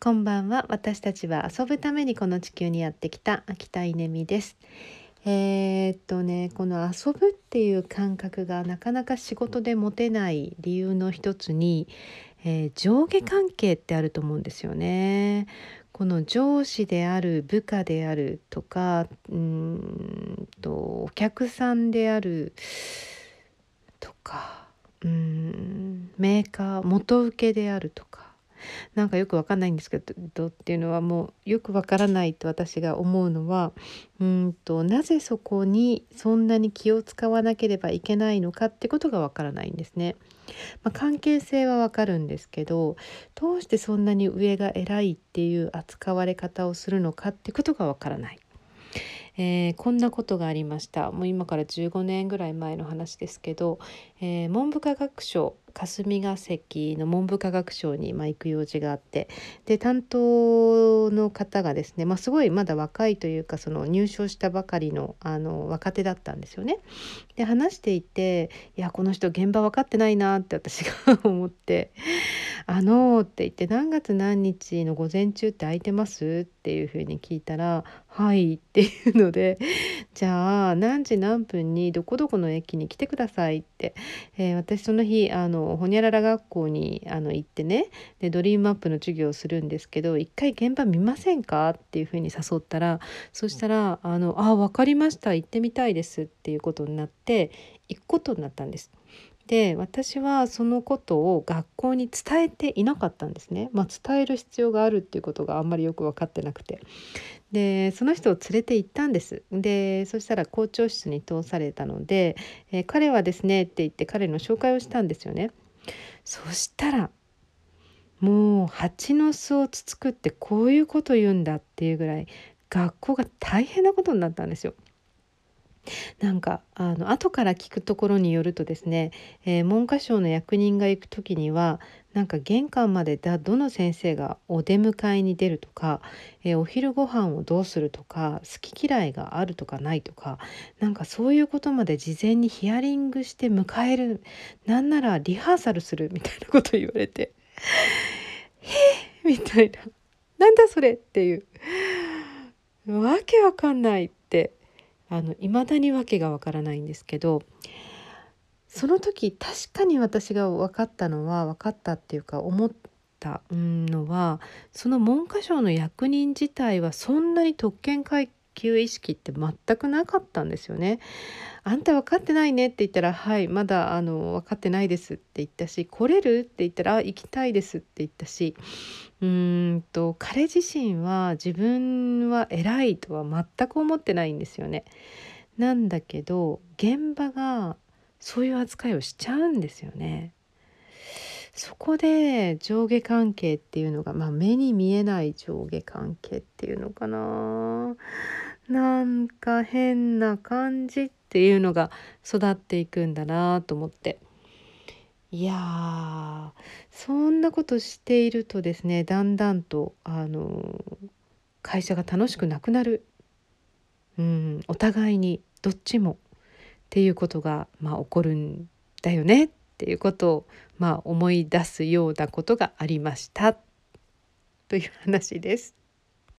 こんばんは。私たちは遊ぶためにこの地球にやってきた秋田稲美です。えー、っとねこの遊ぶっていう感覚がなかなか仕事で持てない理由の一つに、えー、上下関係ってあると思うんですよね。この上司である部下であるとかうんとお客さんであるとかうんメーカー元請けであるとか。なんかよくわかんないんですけどっていうのはもうよくわからないと私が思うのはうんとなぜそこにそんなに気を使わなければいけないのかってことがわからないんですね。まあ、関係性はわかるんですけどどうしてそんなに上が偉いっていう扱われ方をするのかってことがわからない。えー、こんなことがありましたもう今から15年ぐらい前の話ですけど、えー、文部科学省霞が関の文部科学省にま行く用事があってで担当の方がですね、まあ、すごいまだ若いというかその入省したばかりのあの若手だったんですよね。で話していていやこの人現場分かってないなって私が思って「あのー」って言って「何月何日の午前中って空いてます?」っていうふうに聞いたら「はい」っていうので「じゃあ何時何分にどこどこの駅に来てください」って、えー、私その日あのほにゃらら学校にあの行ってねでドリームアップの授業をするんですけど「一回現場見ませんか?」っていうふうに誘ったらそしたら「あのあ分かりました行ってみたいです」っていうことになって行くことになったんです。で私はそのことを学校に伝えていなかったんですね、まあ、伝える必要があるっていうことがあんまりよく分かってなくてでその人を連れて行ったんですでそしたら校長室に通されたので「えー、彼はですね」って言って彼の紹介をしたんですよね。そしたらもう蜂の巣をつつくってこういうこと言うんだっていうぐらい学校が大変なことになったんですよ。なんかあの後から聞くところによるとですね、えー、文科省の役人が行く時にはなんか玄関までだどの先生がお出迎えに出るとか、えー、お昼ご飯をどうするとか好き嫌いがあるとかないとかなんかそういうことまで事前にヒアリングして迎えるなんならリハーサルするみたいなこと言われて「へえ」みたいな「なんだそれ」っていう。わけわかんないって。あの未だに訳がわからないんですけどその時確かに私が分かったのは分かったっていうか思ったのはその文科省の役人自体はそんなに特権階級意識って全くなかったんですよね。あんた分かってないねって言ったら「はいまだあの分かってないです」って言ったし「来れる?」って言ったら「行きたいです」って言ったしうんと彼自身は自分は偉いとは全く思ってないんですよね。なんだけど現場がそういう扱いをしちゃうんですよね。そこで上下関係っていうのが、まあ、目に見えない上下関係っていうのかななんか変な感じっていうのが育っていくんだなと思って。いやそんなことしているとですねだんだんとあの会社が楽しくなくなる、うん、お互いにどっちもっていうことが、まあ、起こるんだよねっていうことを、まあ、思い出すようなことがありました。という話です。